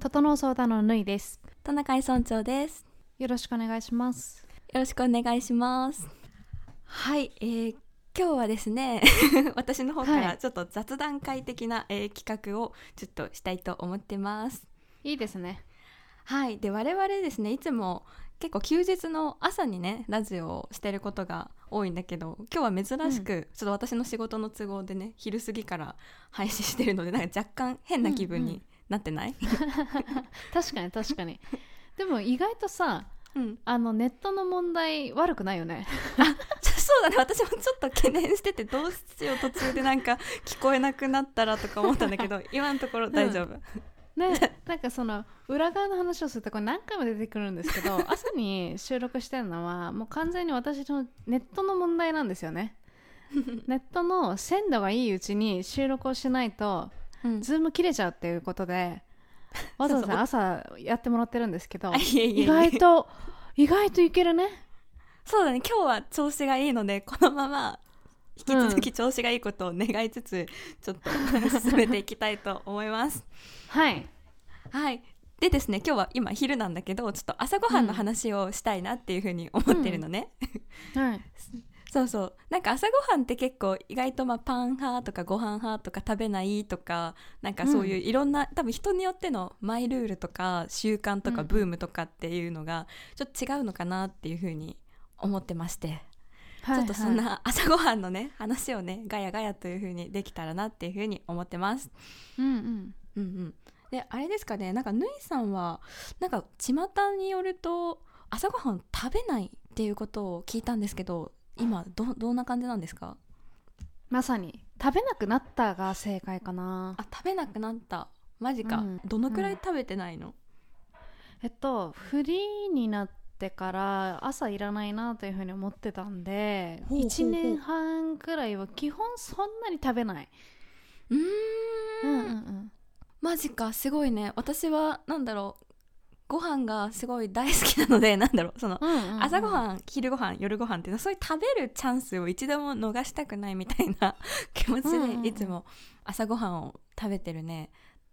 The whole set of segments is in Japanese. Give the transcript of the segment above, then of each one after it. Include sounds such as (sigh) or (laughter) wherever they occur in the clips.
整う相談のぬいです。トナカイ村長です。よろしくお願いします。よろしくお願いします。はい、えー今日はですね (laughs) 私の方かはい。らちょっと雑談会的な、えー企画をちょっとしたいと思ってます。いいですね。はいで我々ですねいつも結構休日の朝にねラジオをしてることが多いんだけど今日は珍しく、ちょっと私の仕事の都合でね昼過ぎから配信してるのでなんか若干変な気分になってない、(laughs) 確かに確かに。でも意外とさうん、あのネットの問題悪くないよね。そうだね。私もちょっと懸念しててどうしよう途中でなんか聞こえなくなったらとか思ったんだけど (laughs) 今のところ大丈夫、ねなんかその裏側の話をするとこれ何回も出てくるんですけど (laughs) 朝に収録してるのはもう完全に私のネットの問題なんですよね。ネットの鮮度がいいうちに収録をしないとうん。ズーム切れちゃうっていうことで (laughs) わざわざ朝やってもらってるんですけどあいえいえ。いえ意外と意外といけるね。そうだね。今日は調子がいいのでこのまま引き続き調子がいいことを願いつつ、ちょっと進めていきたいと思います。(laughs) はい。はい。でですね今日は今昼なんだけどちょっと朝ごはんの話をしたいなっていうふうに思ってるのね、はい (laughs) そうそう。なんか朝ごはんって結構意外とまあパン派とかご飯派とか食べないとかなんかそういういろんな、多分人によってのマイルールとか習慣とかうんブームとかっていうのがちょっと違うのかなっていうふうに思ってまして、はい。ちょっとそんな朝ごはんのね話をねガヤガヤというふうにできたらなっていうふうに思ってます。うんうん。うんうん、であれですかねなんかぬいさんはなんか巷によると朝ごはん食べないっていうことを聞いたんですけど今どどんな感じなんですか？まさに。食べなくなったが正解かな。あ食べなくなった。マジか、うん。どのくらい食べてないの、えっとフリーになってから朝いらないなというふうに思ってたんでほうほうほう。1年半くらいは基本そんなに食べない。うーん。うんうんうん。マジか。すごいね。私はなんだろうご飯がすごい大好きなので (laughs) なんだろうそのうんうんうん。朝ごはん昼ごはん夜ごはんっていうのはそういう食べるチャンスを一度も逃したくないみたいな (laughs) 気持ちでいつも朝ごはんを食べてるね。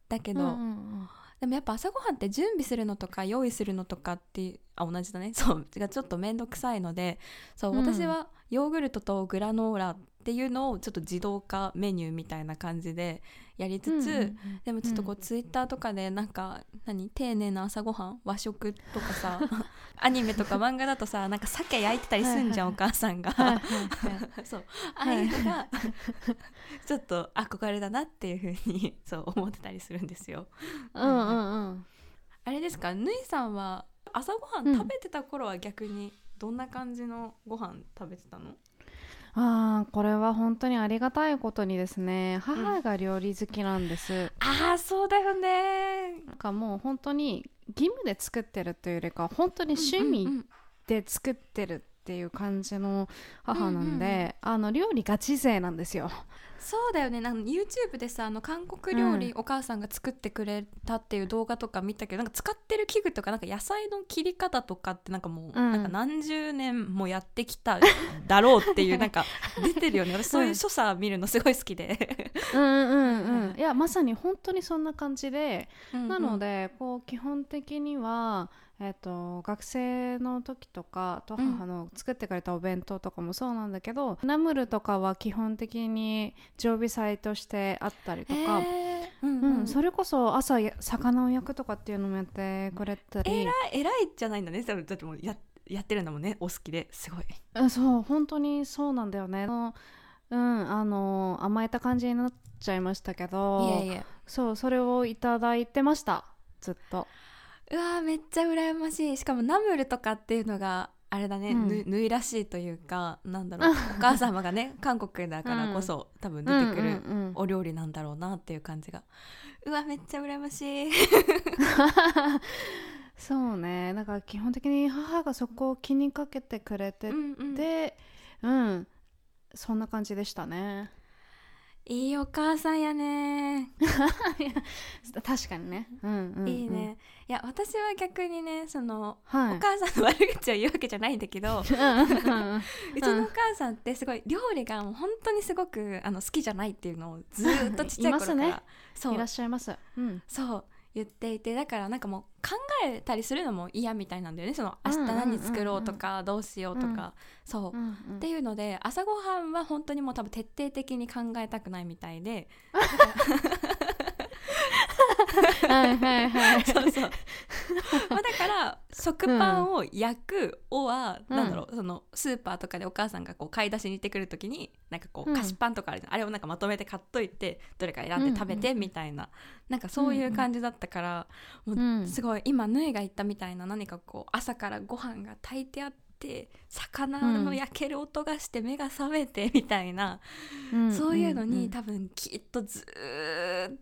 だけど、うんうんうん。でもやっぱ朝ごはんって準備するのとか用意するのとかってあ同じだね。そうがちょっと面倒くさいのでそう、うん私はヨーグルトとグラノーラっていうのをちょっと自動化メニューみたいな感じでやりつつ、うんうんうんでもちょっとこうツイッターとかでなんか何丁寧な朝ごはん和食とかさ (laughs) アニメとか漫画だとさなんか鮭焼いてたりすんじゃん、はいお母さんが、はいはいはい。(laughs) そう。ああいうのがちょっと憧れだなっていうふうにそう思ってたりするんですよ。うんうんうん。あれですか？ぬいさんは朝ごはうんん。食べてた頃は逆にどんな感じのご飯食べてたの、あーこれは本当にありがたいことにですね母が料理好きなんです、ああそうだよね。なんかもう本当に義務で作ってるというよりか本当に趣味うんうん。で作ってるっていう感じの母なんで、うんうんうん。あの料理ガチ勢なんですよ。そうだよね。なんか YouTube でさあの韓国料理、うん。お母さんが作ってくれたっていう動画とか見たけどなんか使ってる器具とかなんか野菜の切り方とかってなんかもう、うん。なんか何十年もやってきただろうっていう (laughs) なんか出てるよね。私そういう所作見るのすごい好きで、うんうんううん。ん。(laughs) いやまさに本当にそんな感じで、なのででこう基本的には。えっと学生の時とかとうん。母の作ってくれたお弁当とかもそうなんだけど、ナムルとかは基本的に常備菜としてあったりとか、うんうん。うん、それこそ朝や魚を焼くとかっていうのもやってくれたり。偉い偉いじゃないんだね。だってもうややってるんだもんね。お好きですごい。うんそう本当にそうなんだよね。うんあの甘えた感じになっちゃいましたけど。いえいえそうそれをいただいてました。ずっとうわーめっちゃ羨ましい。しかもナムルとかっていうのがあれだね、うん。ぬ縫いらしいというかなんだろう。お母様がね (laughs) 韓国だからこそ、多分出てくるうんうんうん。お料理なんだろうなっていう感じが。うわめっちゃ羨ましい。(laughs) そうね。だから基本的に母がそこを気にかけてくれてうんうん。てうん。そんな感じでしたねいいお母さんやね、(laughs) 確かにね、うんうんうん、いいね。いや私は逆にねその、はい。お母さんの悪口を言うわけじゃないんだけど (laughs) うちのお母さんってすごい料理がもう本当にすごくあの好きじゃないっていうのをずーっとちっちゃい頃から、いますね。そう。いらっしゃいます、うん、そう言っていてだからなんかもう考えたりするのも嫌みたいなんだよね。その明日何作ろうとかどうしようとか、そう、うんうん。っていうので朝ごはんは本当にもう多分徹底的に考えたくないみたいで (laughs) はいはいはい。そうそう。(laughs) まあだから食パンを焼くおは、うん。なんだろうそのスーパーとかでお母さんがこう買い出しに行ってくる時になんかこううん。菓子パンとかあるじゃん、あれをなんかまとめて買っといてどれか選んで食べてうんうん。みたいな、なんかそういう感じだったから、もうんうすごい今ぬいが言ったみたいな何かこう朝からご飯が炊いてあって魚の焼ける音がして目が覚めてみたいな、うんそういうのに、んん多分きっとずーっ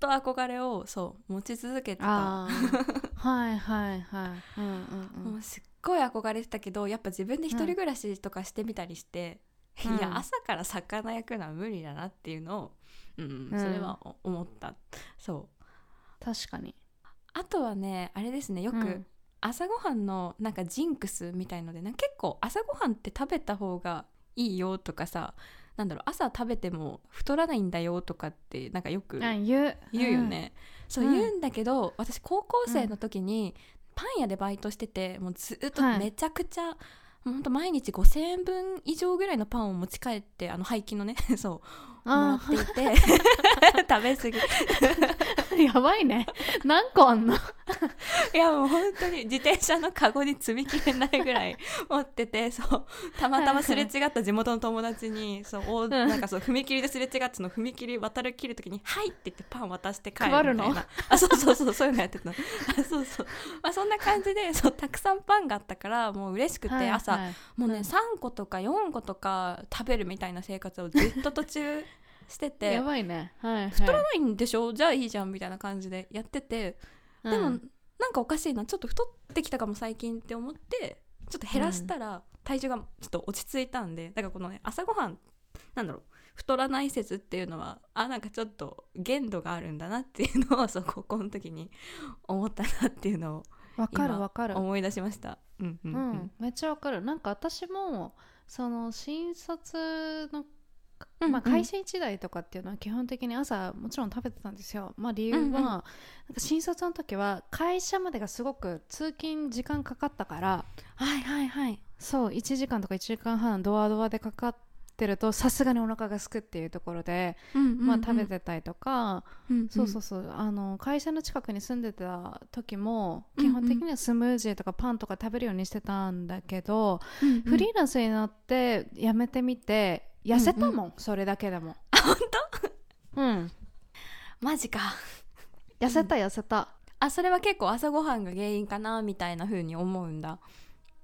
と憧れをそう持ち続けてた。(laughs) はいはいはい。うんうんうん。もうすっごい憧れてたけどやっぱ自分で一人暮らしとかしてみたりして、うん。いや朝から魚焼くのは無理だなっていうのを、うんうん。それは思った。そう。確かに。あとはねあれですねよくうん。朝ごはんのなんかジンクスみたいのでなんか結構朝ごはんって食べた方がいいよとかさなんだろう朝食べても太らないんだよとかってなんかよくあ言う。よね、そううん。言うんだけど私高校生の時にパン屋でバイトしててもうずっとはい。めちゃくちゃ、もうほんと毎日5,000円分以上ぐらいのパンを持ち帰ってあの廃棄のね (laughs) そうもらあっていて。(laughs) 食べ過ぎ。ー (laughs) やばいね。何個あんの？(laughs) いやもう本当に自転車のカゴに積みきれないぐらい持っててそう。たまたますれ違った地元の友達にそうおなんかそう踏切ですれ違ってその踏切渡る切る時に「はい!」って言ってパン渡して帰るみたいな。あそうそうそうそういうのやってた。のあそうそう、まあ、そんな感じでそうたくさんパンがあったからもう嬉しくて、はい朝はい。もうね、うん。3個とか4個とか食べるみたいな生活をずっと途中してて。やばいね。はいはい。太らないんでしょ？じゃあいいじゃんみたいな感じでやってて。でも、うんなんかおかしいな。ちょっと太ってきたかも最近って思ってちょっと減らしたら体重がちょっと落ち着いたんで。だからこのね朝ごはんなんだろう太らない説っていうのはあなんかちょっと限度があるんだなっていうのをそう高校の時に思ったなっていうのをわかる今わかる。思い出しました。うんうんううんん、めっちゃわかる。なんか私もその新卒の、うんまあ、会社一台とかっていうのは基本的に朝もちろん食べてたんですよ、まあ、理由は、うんうん。なんか新卒の時は会社までがすごく通勤時間かかったからはいはいはい。そう1時間とか1時間半ドアドアでかかってるとさすがにお腹がすくっていうところで、まあ、食べ、てたりとか、うんうん。そうそうそう。あの会社の近くに住んでた時もうんうん。基本的にはスムージーとかパンとか食べるようにしてたんだけど、うんうん。フリーランスになって辞めてみて痩せたもん、それだけでも。本当？うん。マジか。痩せた痩せた、あそれは結構朝ごはんが原因かなみたいな風に思うんだ。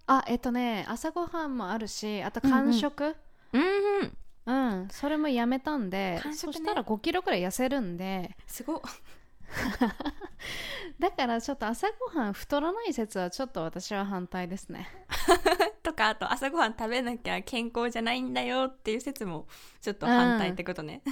あえっとね朝ごはんもあるしあと間食。うんうん。うん、それもやめたんで、ね。そしたら5キロくらい痩せるんで。すごっ。(laughs) だからちょっと朝ごはん太らない説はちょっと私は反対ですね。と (laughs) かあと朝ごはん食べなきゃ健康じゃないんだよっていう説もちょっと反対ってことね。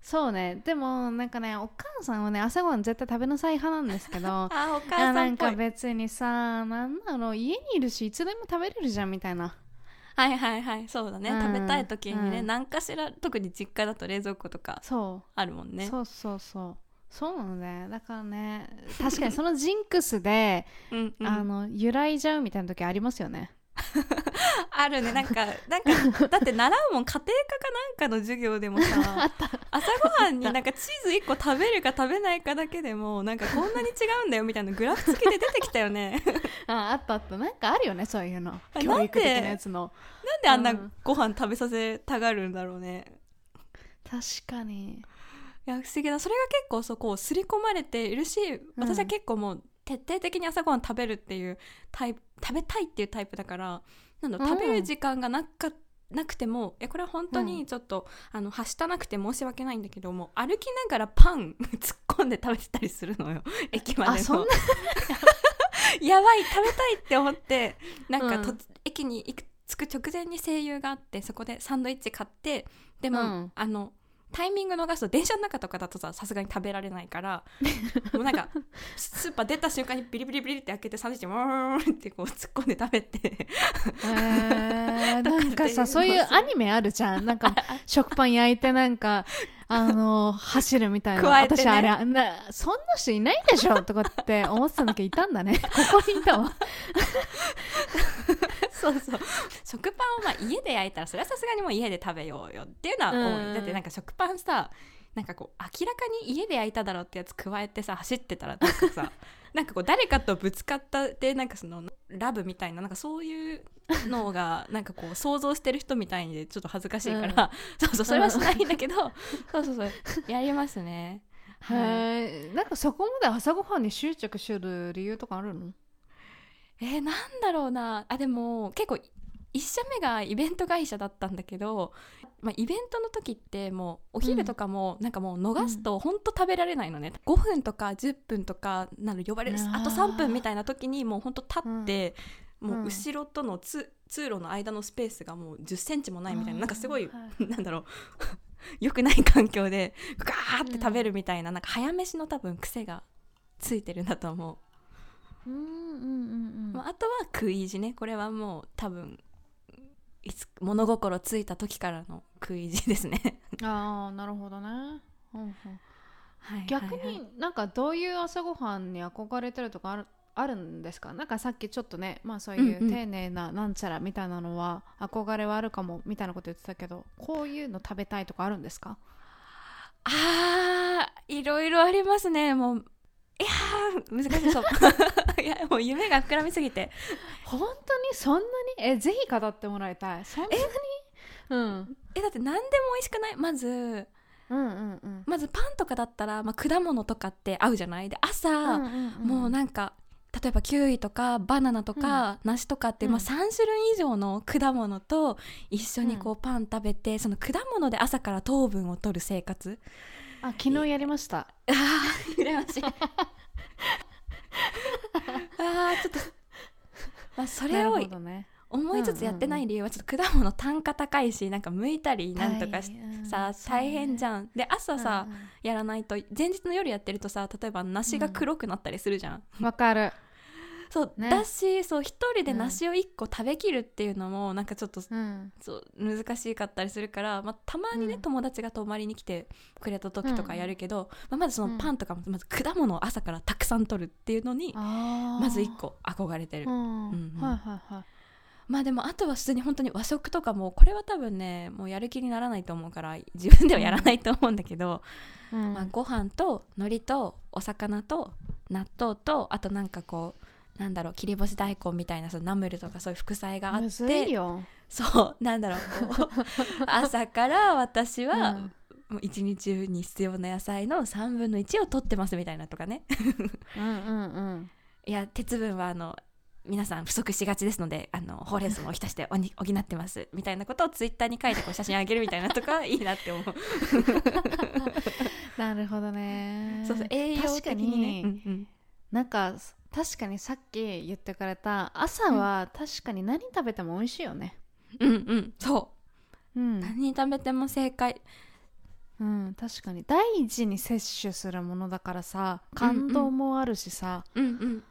そうね。でもなんかねお母さんはね朝ごはん絶対食べなさい派なんですけど (laughs) あお母さなんんか。別にさなんなの家にいるしいつでも食べれるじゃんみたいな。はいはいはいそうだね、うん。食べたい時にね、うん。何かしら特に実家だと冷蔵庫とかそあるもんね。うそうそうそう。そうなのね。だからね確かにそのジンクスで、(laughs) うんうん、あの揺らいじゃうみたいな時ありますよね (laughs) あるね。なんかなんかだって習うもん家庭科かなんかの授業でもさ (laughs) 朝ごはんになんかチーズ1個食べるか食べないかだけでもなんかこんなに違うんだよみたいなグラフ付きで出てきたよね。(laughs) ああったあった。なんかあるよねそういうの。あ教育的なやつのなんであんうなん。ご飯食べさせたがるんだろうね。確かに。いや不思議だ。それが結構そうこう刷り込まれているし私は結構もう徹底的に朝ごはん食べるっていうタイプ食べたいっていうタイプだからなん食べる時間がなかなくてもいやこれは本当にちょっと、あのはしたなくて申し訳ないんだけども歩きながらパン (laughs) 突っ込んで食べてたりするのよ。駅までもあそんな。(laughs) やばい食べたいって思ってなんかと、うん。駅に行く着く直前に声優があってそこでサンドイッチ買ってでも、うん。あのタイミング逃すと電車の中とかだとささすがに食べられないから (laughs) もうなんかスーパー出た瞬間にビリビリビリって開けてサンドイッチもーんってこう突っ込んで食べて。えー、(laughs) なんかさそういうアニメあるじゃん。なんか食パン焼いてなんか (laughs) あの走るみたいな、ね。私あれなそんな人いないでしょとかって思ってたんだけどいたんだね。ここにいたわそうそう。食パンをまあ家で焼いたらそれはさすがにもう家で食べようよっていうのは思う、うん。だってなんか食パンさなんかこう明らかに家で焼いただろうってやつ加えてさ走ってたらなんかさ (laughs) なんかこう誰かとぶつかったでなんかそのラブみたいななんかそういうのがなんかこう想像してる人みたいにでちょっと恥ずかしいから、そうそうそれはしないんだけど、(laughs) そうそうそう。やりますね。はい。へえなんかそこまで朝ごはんに執着する理由とかあるの？えー、なんだろうな。あでも結構1社目がイベント会社だったんだけど、まあ、イベントの時ってもうお昼とかもなんかもう逃すとほんと食べられないのね、5分とか10分とかなの呼ばれるあと3分みたいな時にもうほんと立って、うん。もう後ろとのつ通路の間のスペースがもう1 0センチもないみたいななんかすごいはい。なんだろう。(laughs) 良くない環境でガーって食べるみたいな,、なんか早飯の多分癖がついてるんだと思う。うんうんうんうん。まあ、あとは食い意地ね。これはもう多分いつ物心ついた時からの食い意地ですね。(laughs) ああなるほどね、うんうん。はい逆になんかどういう朝ごはんに憧れてるとかあるあるんですか？なんかさっきちょっとねまあそういう丁寧ななんちゃらみたいなのは憧れはあるかもみたいなこと言ってたけどこういうの食べたいとかあるんですか？あーいろいろありますね。もういやー難しそう。(laughs) いやもう夢が膨らみすぎて。本当にそんなに？えぜひ語ってもらいたい。そんなに？うん。えだって何でも美味しくない？まず。うんうんうん。まずパンとかだったら、まあ、果物とかって合うじゃない？で朝、もうなんか例えばキウイとかバナナとか、梨とかって、うん。まあ、3種類以上の果物と一緒にこうパン食べて、その果物で朝から糖分を取る生活あ昨日やりました。あー羨ましい。(laughs) あーちょっと、まあ、それを思いつつやってない理由はちょっと果物単価高いしなんか剥いたりなんとかしさ大変じん。ゃんで朝さ、うんうん。やらないと。前日の夜やってるとさ例えば梨が黒くなったりするじゃん、わかるそう、ね。だしそう一人で梨を1個食べきるっていうのもなんかちょっと、うん。そう難しかったりするから、まあ、たまにね、うん。友達が泊まりに来てくれた時とかやるけど、まあ、まずそのうん。パンとかもまず果物を朝からたくさん取るっていうのに、ままず1個憧れてる、まあでもあとは普通に本当に和食とかもこれは多分ねもうやる気にならないと思うから自分ではやらないと思うんだけど、うん。まあ、ご飯と海苔とお魚と納豆とあとなんかこうなんだろう切り干し大根みたいなそのナムルとかそういう副菜があってよ。そうなんだろう (laughs) 朝から私は、うん。もう一日中に必要な野菜の3分の1を取ってますみたいなとかね。うんうんうん。(laughs) いや鉄分はあの皆さん不足しがちですのであのほうれん草も浸しておに補ってますみたいなことをツイッターに書いてこう写真あげるみたいなとかいいなって思う。(laughs) なるほどね。そうそう栄養的にね。確かになんか確かにさっき言ってくれた朝は確かに何食べても美味しいよね。うんうん、うんうんそう。うん、何食べても正解。うん、確かに。大事に摂取するものだからさ感動もあるしさ。うんうん。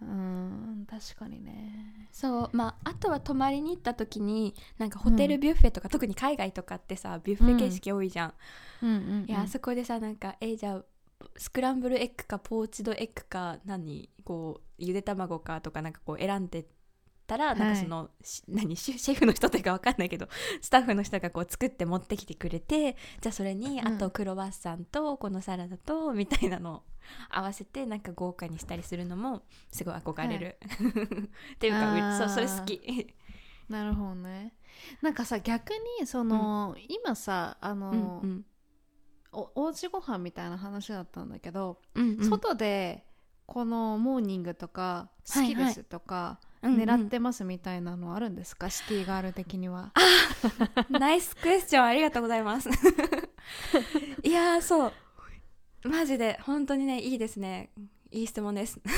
うん確かにね。そう。まああとは泊まりに行った時になんかホテルビュッフェとか、特に海外とかってさビュッフェ形式多いじゃん、うんうん、いやあそこでさなんかえじゃあスクランブルエッグかポーチドエッグか何こうゆで卵かとかなんかこう選んでたら、はい。なんかそのし何 (laughs) シェフの人というかわかんないけど (laughs) スタッフの人がこう作って持ってきてくれてじゃあそれにうん。あとクロワッサンとこのサラダとみたいなのを合わせてなんか豪華にしたりするのもすごい憧れる、(laughs) っていうかそうそれ好き。なるほどね。なんかさ逆にその、今さあの、うんうんおおうちご飯みたいな話だったんだけど、うんうん。外でこのモーニングとか好きですとか、うんうん。狙ってますみたいなのあるんですか、シティガール的には。ナイスクエスチョンありがとうございます。(laughs) いやーそう。マジで本当にねいいですね。いい質問です。(laughs)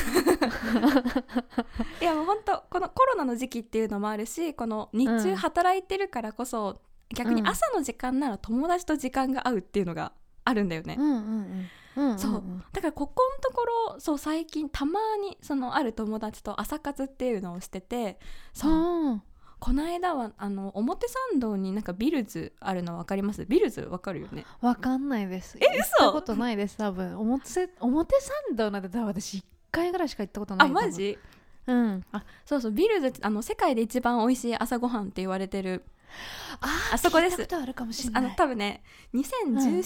いやもう本当このコロナの時期っていうのもあるしこの日中うん。働いてるからこそ、逆に朝の時間なら友達と時間が合うっていうのがあるんだよね、うんうんうん。そう。だからここのところそう最近たまにそのある友達と朝活っていうのをしててそう。うん。この間はあの表参道になんかビルズあるの分かります？ビルズ分かるよね。わかんないです。え行ったことないです多分。表表参道なんて多分私1回ぐらいしか行ったことないあマジ？うん。あそうそう。ビルズあの世界で一番美味しい朝ごはんって言われてるああそこです。あるかもしれあない。の多分ね2014、5年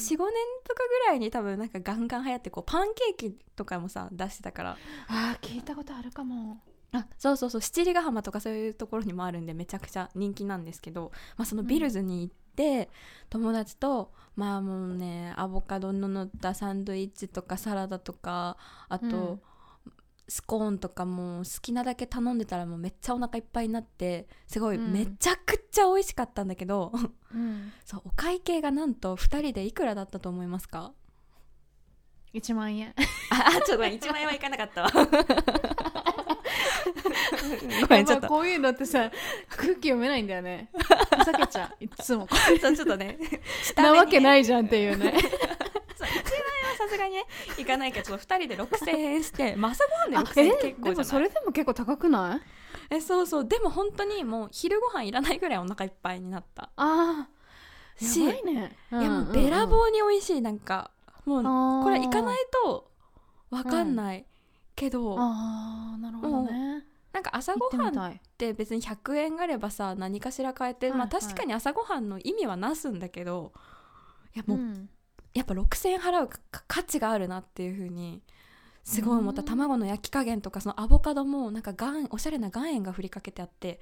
とかぐらいに多分なんかガンガン流行ってこうパンケーキとかもさ出してたから。あー聞いたことあるかも。あそうそうそう。七里ヶ浜とかそういうところにもあるんでめちゃくちゃ人気なんですけど、まあ、そのビルズに行って、友達とまあもうねアボカドの乗ったサンドイッチとかサラダとかあと、うんスコーンとかも好きなだけ頼んでたらもうめっちゃお腹いっぱいになってすごいうん。めちゃくちゃ美味しかったんだけど、うん。(laughs) そうお会計がなんと2人でいくらだったと思いますか？1万円。ああちょっと1万円はいかなかったわ。(laughs) ごめんちょっと。こういうのってさ空気読めないんだよね。ふざけちゃう。いつもそうちょっとね。(laughs) なわけいないじゃんっていうね。そう1万円はさすがにねいかないけどちょっと2人で6000円して (laughs) まあ朝ごはんであ6000円え結でもそ構じゃない？れでも結構高くない？えそうそうでも本当にもう昼ご飯いらないぐらいお腹いっぱいになった。あーしやばいね。いやもうべらぼうに美味しいなんかもうここれ行かないとわかんないけど、あーなるほどね。なんか朝ごはんって別に100円あればさ何かしら変えて、まあ確かに朝ごはんの意味はなすんだけどいやもう、うんやっぱ6,000円払うか価値があるなっていう風にすごい思った。うん。卵の焼き加減とかそのアボカドもなんかおしゃれな岩塩が振りかけてあって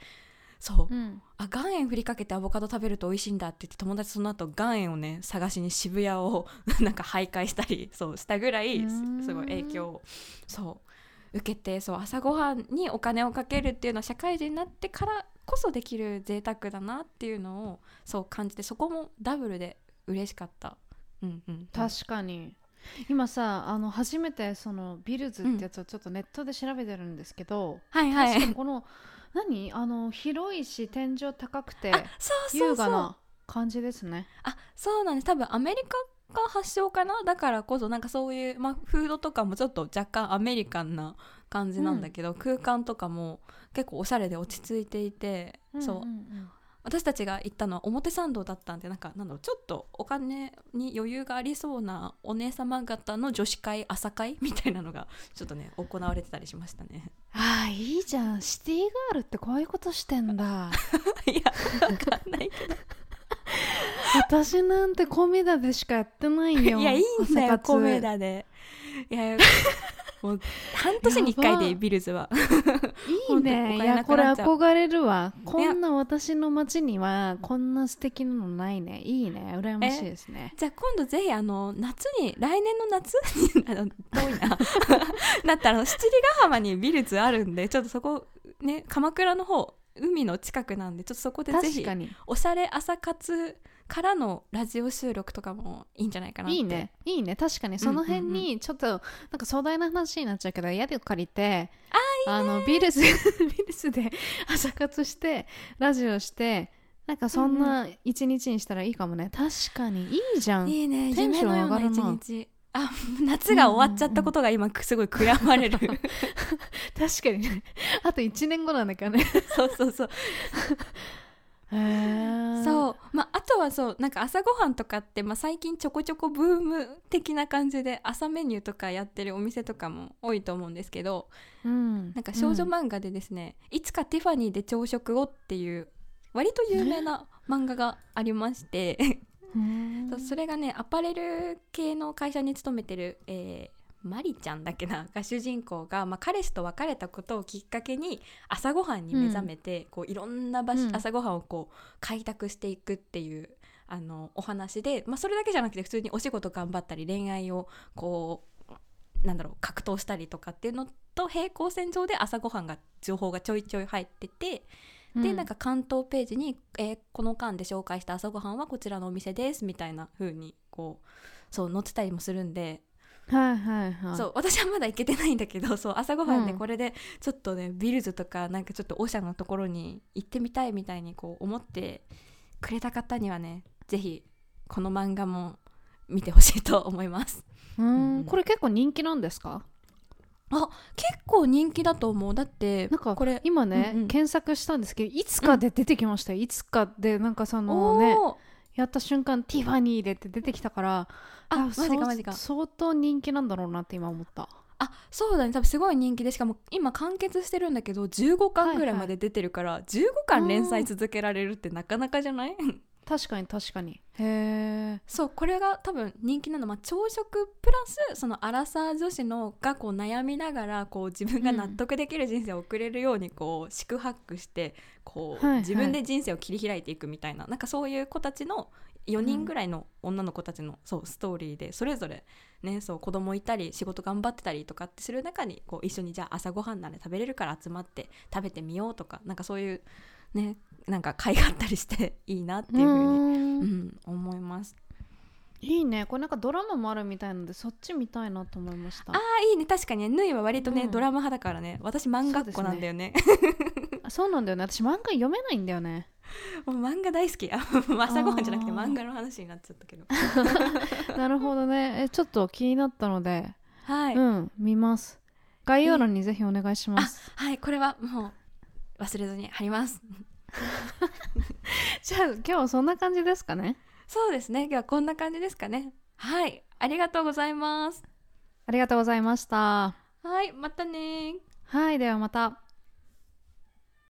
そう、うん。あ岩塩振りかけてアボカド食べると美味しいんだって言って友達その後岩塩をね探しに渋谷を (laughs) なんか徘徊したりそうしたぐらいすごい影響をそう受けてそう朝ごはんにお金をかけるっていうのは社会人になってからこそできる贅沢だなっていうのをそう感じてそこもダブルで嬉しかった。うんうんうん、確かに。今さあの初めてそのビルズってやつをちょっとネットで調べてるんですけど、はいはい。確かにこの何？あの広いし天井高くてあそうそうそう。優雅な感じですね。あそうなんです。多分アメリカが発祥かな？だからこそなんかそういう、まあ、フードとかもちょっと若干アメリカンな感じなんだけど、空間とかも結構おしゃれで落ち着いていて、そううん。ん私たちが行ったのは表参道だったんでなんかなんだろうちょっとお金に余裕がありそうなお姉様方の女子会朝会みたいなのがちょっとね行われてたりしましたね。ああいいじゃんシティガールってこういうことしてんだ。いやわかんないけど私なんてコメダでしかやってないよ。(laughs) いやいいんだよコメダで。いや (laughs) もう半年に1回でビルズは。いいね。(laughs) い金やこれ憧れるわ。こんな私の街にはこんな素敵なのないね。いいね。羨ましいですね。じゃあ今度ぜひあの夏に来年の夏にあの (laughs) 遠いな。なったら七里ヶ浜にビルズあるんでちょっとそこね鎌倉の方海の近くなんでちょっとそこでぜひおしゃれ朝活からのラジオ収録とかもいいんじゃないかなって。いいね。いいね。確かにその辺にちょっとなんか壮大な話になっちゃうけど宿を借りてあのビルズ (laughs) ビルズで (laughs) 朝活してラジオしてなんかそんな一日にしたらいいかもね。確かにいいじゃん。いいね。テンション上がるな日あ夏が終わっちゃったことが今すごい悔やまれる。(laughs) 確かにね。あと1年後なんだからね。そうそうそうそう、まあ、あとはそうなんか朝ごはんとかって、まあ、最近ちょこちょこブーム的な感じで朝メニューとかやってるお店とかも多いと思うんですけどうん。なんか少女漫画でですね、いつかティファニーで朝食をっていう割と有名な漫画がありまして (laughs) それがねアパレル系の会社に勤めてる、えーマリちゃんだっけなが主人公が、まあ、彼氏と別れたことをきっかけに朝ごはんに目覚めて、こういろんな場所、うん。朝ごはんをこう開拓していくっていうあのお話で、まあ、それだけじゃなくて普通にお仕事頑張ったり恋愛をこうなんだろう格闘したりとかっていうのと平行線上で朝ごはんが情報がちょいちょい入ってて、でなんか関東ページに、えーこの間で紹介した朝ごはんはこちらのお店ですみたいな風にこうそう載ってたりもするんで、はいはいはい。そう私はまだ行けてないんだけど (laughs) そう朝ごはんでうん。これでちょっとね、ビルズとかなんかちょっとオシャのところに行ってみたいみたいにこう思ってくれた方にはねぜひこの漫画も見てほしいと思います。ううんん。これ結構人気なんですか？あ結構人気だと思う。だってなんかこれ今ね、うんうん。検索したんですけどいつかで出てきましたよ、いつかでなんかそのねおーやった瞬間ティファニーでって出てきたからあマジかマジか。相当人気なんだろうなって今思った。あそうだね。多分すごい人気でしかも今完結してるんだけど15巻ぐらいまで出てるから、15巻連載続けられるってなかなかじゃない？確かに確かに。へえそうこれが多分人気なの。は、まあ、朝食プラスそのアラサー女子のがこう悩みながらこう自分が納得できる人生を送れるようにこう四苦八苦してこう、はいはい。自分で人生を切り開いていくみたいななんかそういう子たちの4人ぐらいの女の子たちの、そうストーリーでそれぞれ、ね、そう子供いたり仕事頑張ってたりとかってする中にこう一緒にじゃあ朝ごはんなら食べれるから集まって食べてみようとかなんかそういうねなんか会があったりして (laughs) いいなっていうふうに、うん、思います。いいね。これなんかドラマもあるみたいのでそっち見たいなと思いました。ああいいね。確かにねぬいは割とね、うん。ドラマ派だからね。私漫画っ子なんだよね。あそうなんだよね。私漫画読めないんだよね。(laughs) もう漫画大好き。あ朝ごはんじゃなくて漫画の話になっちゃったけど。(laughs) なるほどね。えちょっと気になったので、はい、うん見ます。概要欄にぜひお願いします。はいこれはもう忘れずに貼ります (laughs) じゃあ今日はそんな感じですかね？そうですね。今日はこんな感じですかね。はい。ありがとうございます。ありがとうございました。はい。またねはい。ではまた